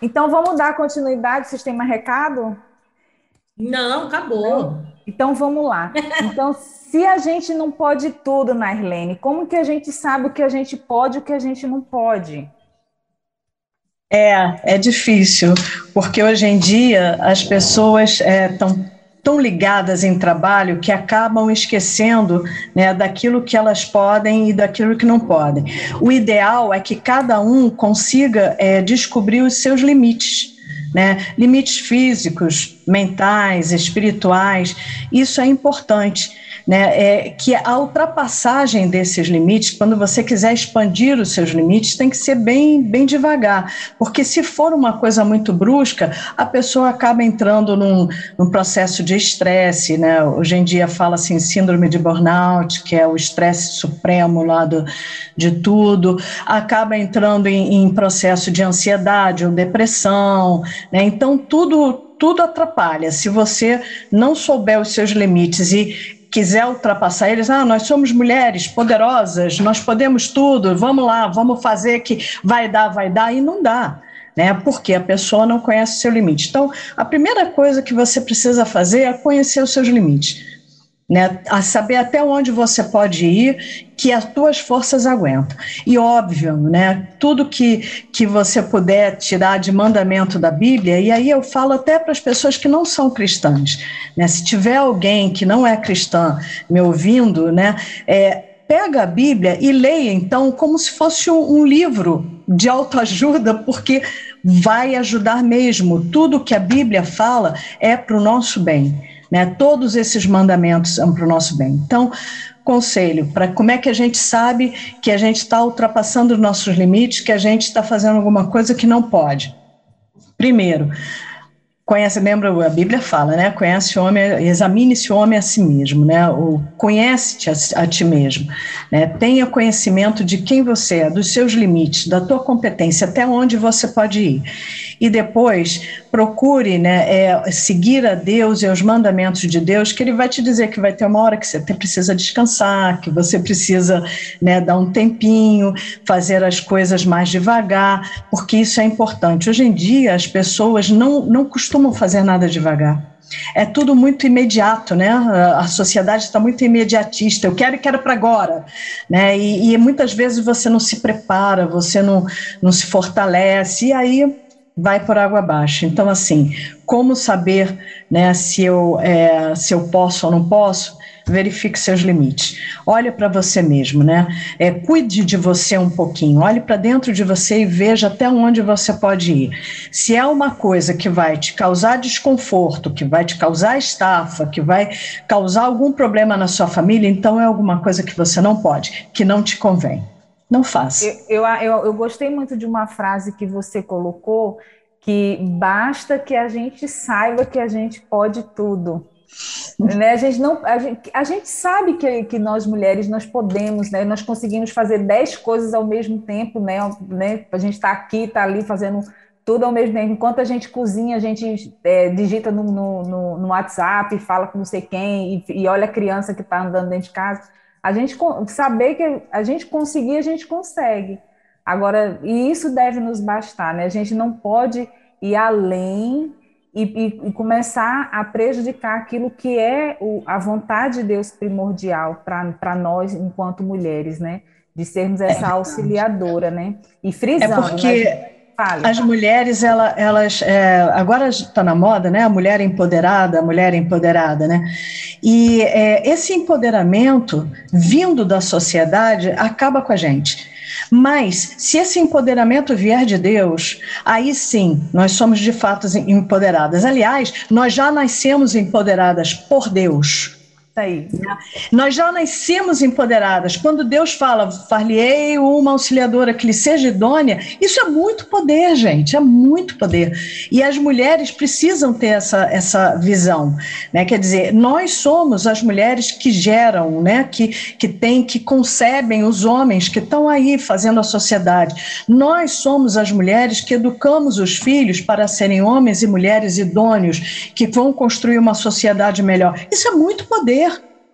Então vamos dar continuidade. Vocês têm mais recado? Não, acabou. Então vamos lá. Então, se a gente não pode tudo, Nairlene, como que a gente sabe o que a gente pode e o que a gente não pode? É, é difícil, porque hoje em dia as pessoas estão tão ligadas em trabalho que acabam esquecendo né, daquilo que elas podem e daquilo que não podem. O ideal é que cada um consiga é, descobrir os seus limites. Né? Limites físicos, mentais, espirituais, isso é importante. Né? É que a ultrapassagem desses limites, quando você quiser expandir os seus limites, tem que ser bem, bem devagar, porque se for uma coisa muito brusca, a pessoa acaba entrando num, num processo de estresse. Né? Hoje em dia fala assim, síndrome de burnout, que é o estresse supremo lá do, de tudo, acaba entrando em, em processo de ansiedade ou depressão. Né? Então, tudo, tudo atrapalha. Se você não souber os seus limites e quiser ultrapassar eles, ah, nós somos mulheres poderosas, nós podemos tudo, vamos lá, vamos fazer que vai dar, vai dar, e não dá. Né, porque a pessoa não conhece o seu limite. Então, a primeira coisa que você precisa fazer é conhecer os seus limites, né, a saber até onde você pode ir, que as tuas forças aguentam. E óbvio, né, tudo que, que você puder tirar de mandamento da Bíblia, e aí eu falo até para as pessoas que não são cristãs, né, se tiver alguém que não é cristã me ouvindo, né, é, pega a Bíblia e leia então como se fosse um, um livro de autoajuda, porque vai ajudar mesmo. Tudo que a Bíblia fala é para o nosso bem. Né? Todos esses mandamentos são para o nosso bem. Então, conselho para como é que a gente sabe que a gente está ultrapassando os nossos limites, que a gente está fazendo alguma coisa que não pode. Primeiro, conhece, lembra, a Bíblia fala, né? Conhece o homem, examine-se o homem a si mesmo, né? O conhece-te a, a, ti mesmo, né? Tenha conhecimento de quem você é, dos seus limites, da tua competência, até onde você pode ir. E depois procure, né, é, seguir a Deus e os mandamentos de Deus, que Ele vai te dizer que vai ter uma hora que você precisa descansar, que você precisa, né, dar um tempinho, fazer as coisas mais devagar, porque isso é importante. Hoje em dia as pessoas não não costumam fazer nada devagar. É tudo muito imediato, né? A sociedade está muito imediatista. Eu quero e quero para agora, né? E, e, muitas vezes você não se prepara, você não, não se fortalece, e aí vai por água abaixo. Então, assim, como saber né, se, eu, é, se eu posso ou não posso? Verifique seus limites. Olhe para você mesmo, né? É, cuide de você um pouquinho. Olhe para dentro de você e veja até onde você pode ir. Se é uma coisa que vai te causar desconforto, que vai te causar estafa, que vai causar algum problema na sua família, então é alguma coisa que você não pode, que não te convém. Não. Eu, eu, eu, eu gostei muito de uma frase que você colocou, que basta que a gente saiba que a gente pode tudo. né? A gente não, a gente, a gente sabe que, que nós mulheres nós podemos, né? Nós conseguimos fazer dez coisas ao mesmo tempo, né? né? A gente está aqui, está ali fazendo tudo ao mesmo tempo. Enquanto a gente cozinha, a gente é, digita no, no, no, WhatsApp, fala com não sei quem e, e olha a criança que está andando dentro de casa. A gente saber que a gente conseguir, a gente consegue. Agora, e isso deve nos bastar, né? A gente não pode ir além e, e, e começar a prejudicar aquilo que é o, a vontade de Deus primordial para nós, enquanto mulheres, né? De sermos essa é auxiliadora, né? E frisando. É porque né? As mulheres, ela, elas. É, agora está na moda, né? A mulher empoderada, a mulher empoderada, né? E é, esse empoderamento vindo da sociedade acaba com a gente. Mas, se esse empoderamento vier de Deus, aí sim, nós somos de fato empoderadas. Aliás, nós já nascemos empoderadas por Deus. Tá aí. Nós já nascemos empoderadas. Quando Deus fala, far-lhe-ei uma auxiliadora que lhe seja idônea, isso é muito poder, gente, é muito poder. E as mulheres precisam ter essa, essa visão, né? Quer dizer, nós somos as mulheres que geram, né? Que, que têm, que concebem os homens que estão aí fazendo a sociedade. Nós somos as mulheres que educamos os filhos para serem homens e mulheres idôneos, que vão construir uma sociedade melhor. Isso é muito poder.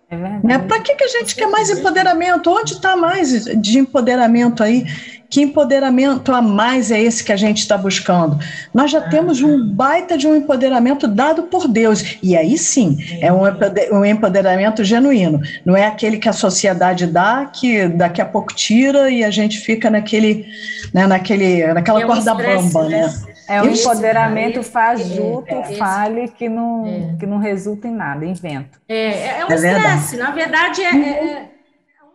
É. Né? Para que, que a gente quer mais empoderamento? Onde está mais de empoderamento aí? Que empoderamento a mais é esse que a gente está buscando? Nós já temos um baita de um empoderamento dado por Deus. E aí sim, é um empode- empoderamento genuíno. Não é aquele que a sociedade dá, que daqui a pouco tira e a gente fica naquele, né, naquele, naquela É um corda bamba, né? É um empoderamento fajuto, é, esse- fale, que não, É. que não resulta em nada, invento. É, é, é um É verdade. estresse, na verdade é, é- é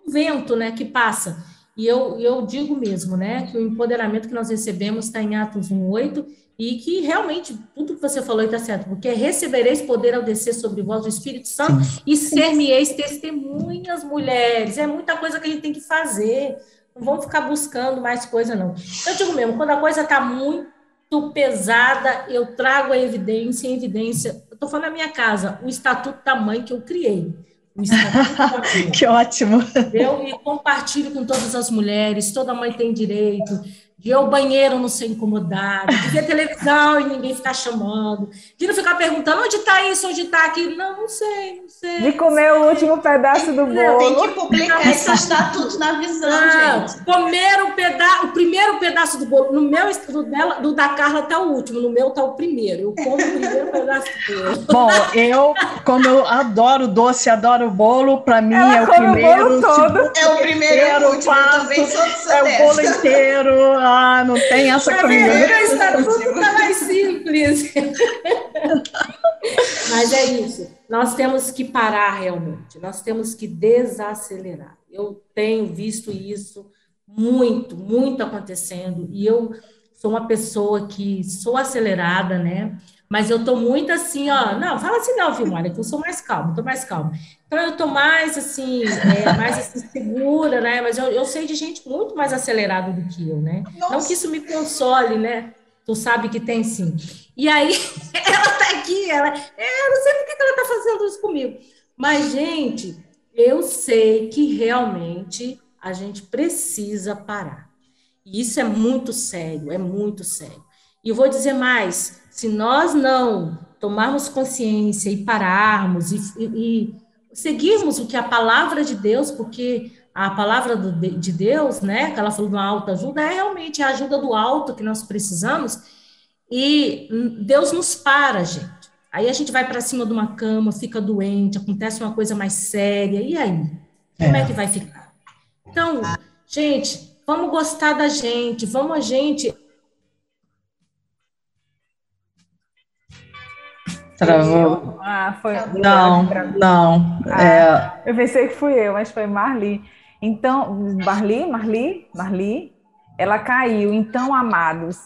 um vento né, que passa. E eu, eu digo mesmo né, que o empoderamento que nós recebemos está em Atos 1,8 e que realmente tudo que você falou está certo, porque recebereis poder ao descer sobre vós o Espírito Santo e ser-me-eis testemunhas, mulheres. É muita coisa que a gente tem que fazer. Não vamos ficar buscando mais coisa, não. Eu digo mesmo, quando a coisa está muito pesada, eu trago a evidência, em evidência. Eu estou falando na minha casa, o Estatuto da Mãe que eu criei. Da. Que ótimo. Eu e compartilho com todas as mulheres, toda mãe tem direito de ir ao banheiro não ser incomodada, de ver televisão e ninguém ficar chamando, de não ficar perguntando onde está isso, onde está aquilo. Não, não sei, não sei. De comer o último pedaço do Tem bolo. que publicar esse estatuto na visão, Não, gente. comer o, peda o primeiro pedaço do bolo. No meu, do, dela, do da Carla está o último, no meu está o primeiro. Eu como o primeiro pedaço do bolo. Bom, eu, como eu adoro doce, adoro bolo, para mim Ela é o come o primeiro. bolo todo. É o primeiro e Inteiro, o último, eu também sou, sou É o bolo inteiro. Ah, não tem essa comigo. mim, o estatuto está mais simples. Mas é isso. Nós temos que parar realmente. Nós temos que desacelerar. Eu tenho visto isso muito, muito acontecendo. E eu sou uma pessoa que sou acelerada, né? Mas eu tô muito assim, ó. Não, fala assim, não, Vilmara, que eu sou mais calma, tô mais calma. Então eu tô mais assim, é, mais assim, segura, né? Mas eu, eu sei de gente muito mais acelerada do que eu, né? Não que isso me console, né? Tu sabe que tem sim. E aí, ela tá aqui, ela, é, eu não sei por que ela tá fazendo isso comigo. Mas, gente, eu sei que realmente a gente precisa parar. E isso é muito sério, é muito sério. E eu vou dizer mais: se nós não tomarmos consciência e pararmos e, e, e seguirmos o que a palavra de Deus, porque a palavra do, de Deus, né, que ela falou de uma alta ajuda, é realmente a ajuda do alto que nós precisamos, e Deus nos para, gente. Aí a gente vai para cima de uma cama, fica doente, acontece uma coisa mais séria, e aí? Como é que vai ficar? Então, gente, vamos gostar da gente, vamos a gente. Travou. Ah, foi. Não, não. É, Eu pensei que fui eu, mas foi Marli. Então, Marli, Marli, Marli, ela caiu. Então, amados,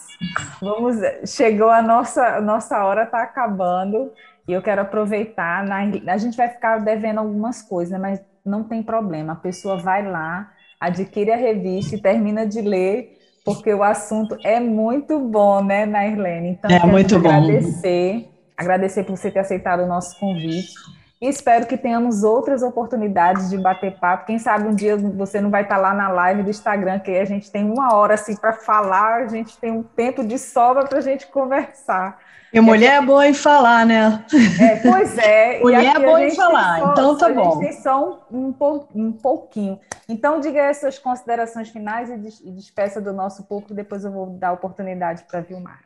vamos. Chegou a nossa nossa hora, está acabando. E eu quero aproveitar. Na, a gente vai ficar devendo algumas coisas, mas não tem problema. A pessoa vai lá, adquire a revista e termina de ler, porque o assunto é muito bom, né, Nairlene? Então, É quero muito bom. agradecer, agradecer por você ter aceitado o nosso convite. E espero que tenhamos outras oportunidades de bater papo. Quem sabe um dia você não vai estar lá na live do Instagram, que a gente tem uma hora assim para falar, a gente tem um tempo de sobra para a gente conversar. e mulher é boa em falar, né? É, pois é. Mulher é a boa em gente falar, só- então tá a gente bom. tem só um, um, pou- pouquinho. Então, diga aí as suas considerações finais e des- despeça do nosso público, depois eu vou dar a oportunidade para a Vilmar.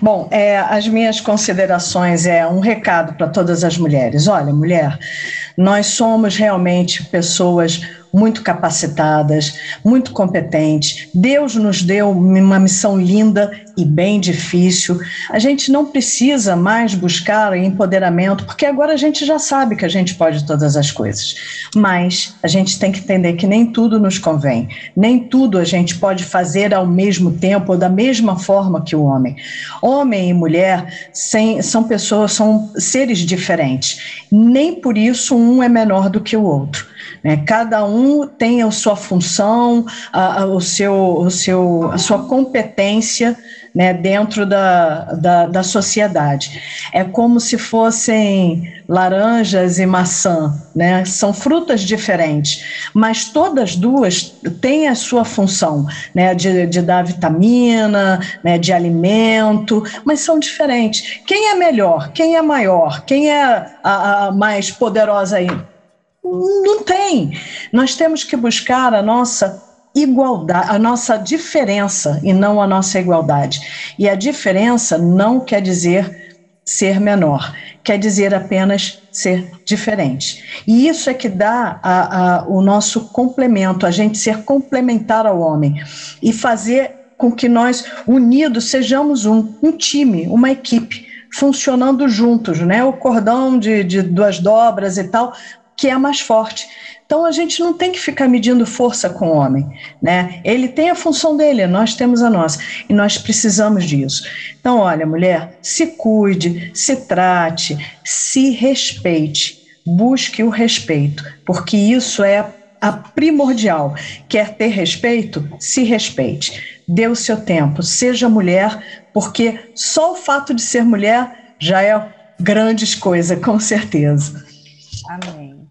Bom, é, as minhas considerações é um recado para todas as mulheres. Olha, mulher, nós somos realmente pessoas muito capacitadas, muito competentes. Deus nos deu uma missão linda e bem difícil. A gente não precisa mais buscar empoderamento, porque agora a gente já sabe que a gente pode todas as coisas. Mas a gente tem que entender que nem tudo nos convém, nem tudo a gente pode fazer ao mesmo tempo ou da mesma forma que o homem. Homem e mulher sem, são pessoas, são seres diferentes. Nem por isso um é menor do que o outro. Né? Cada um tem a sua função, a, a, o seu, o seu, a sua competência né, dentro da, da, da, sociedade. É como se fossem laranjas e maçã, né? são frutas diferentes, mas todas duas têm a sua função né, de, de dar vitamina, né, de alimento, mas são diferentes. Quem é melhor? Quem é maior? Quem é a, a mais poderosa aí? Não tem. Nós temos que buscar a nossa igualdade, a nossa diferença e não a nossa igualdade. E a diferença não quer dizer ser menor, quer dizer apenas ser diferente. E isso é que dá a, a, o nosso complemento, a gente ser complementar ao homem e fazer com que nós, unidos, sejamos um, um time, uma equipe funcionando juntos, né? O cordão de, de duas dobras e tal, que é mais forte. Então a gente não tem que ficar medindo força com o homem, né? Ele tem a função dele, nós temos a nossa e nós precisamos disso. Então, olha, mulher, se cuide, se trate, se respeite, busque o respeito, porque isso é a primordial. Quer ter respeito? Se respeite. Dê o seu tempo, seja mulher, porque só o fato de ser mulher já é grandes coisas, com certeza. Amém.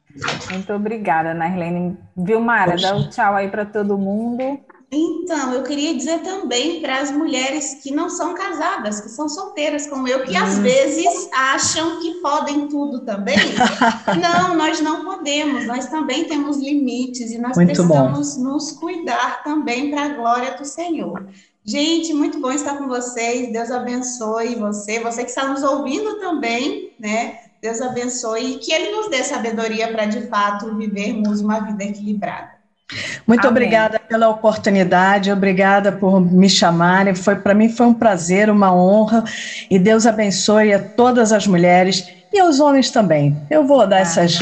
Muito obrigada, Nairlene. Vilmara, dá um tchau aí para todo mundo. Então, eu queria dizer também para as mulheres que não são casadas, que são solteiras como eu, que hum. às vezes acham que podem tudo também. não, nós não podemos, nós também temos limites e nós muito precisamos bom. nos cuidar também para a glória do Senhor. Gente, muito bom estar com vocês. Deus abençoe você, você que está nos ouvindo também, né? Deus abençoe e que Ele nos dê sabedoria para, de fato, vivermos uma vida equilibrada. Muito Amém. obrigada pela oportunidade, obrigada por me chamarem. Foi para mim foi um prazer, uma honra e Deus abençoe a todas as mulheres e aos homens também. Eu vou dar essas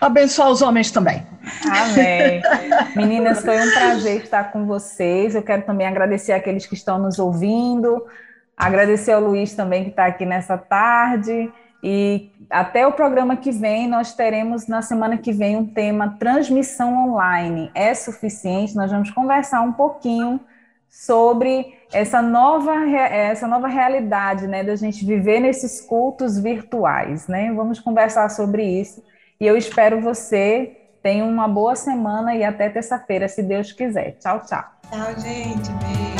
abençoar os homens também. Amém. Meninas, foi um prazer estar com vocês. Eu quero também agradecer aqueles que estão nos ouvindo, agradecer ao Luiz também que está aqui nessa tarde. E até o programa que vem, nós teremos na semana que vem um tema transmissão online. É suficiente? Nós vamos conversar um pouquinho sobre essa nova, essa nova realidade, né, da gente viver nesses cultos virtuais, né? Vamos conversar sobre isso. E eu espero você. Tenha uma boa semana e até terça-feira, se Deus quiser. Tchau, tchau. Tchau, gente. Beijo.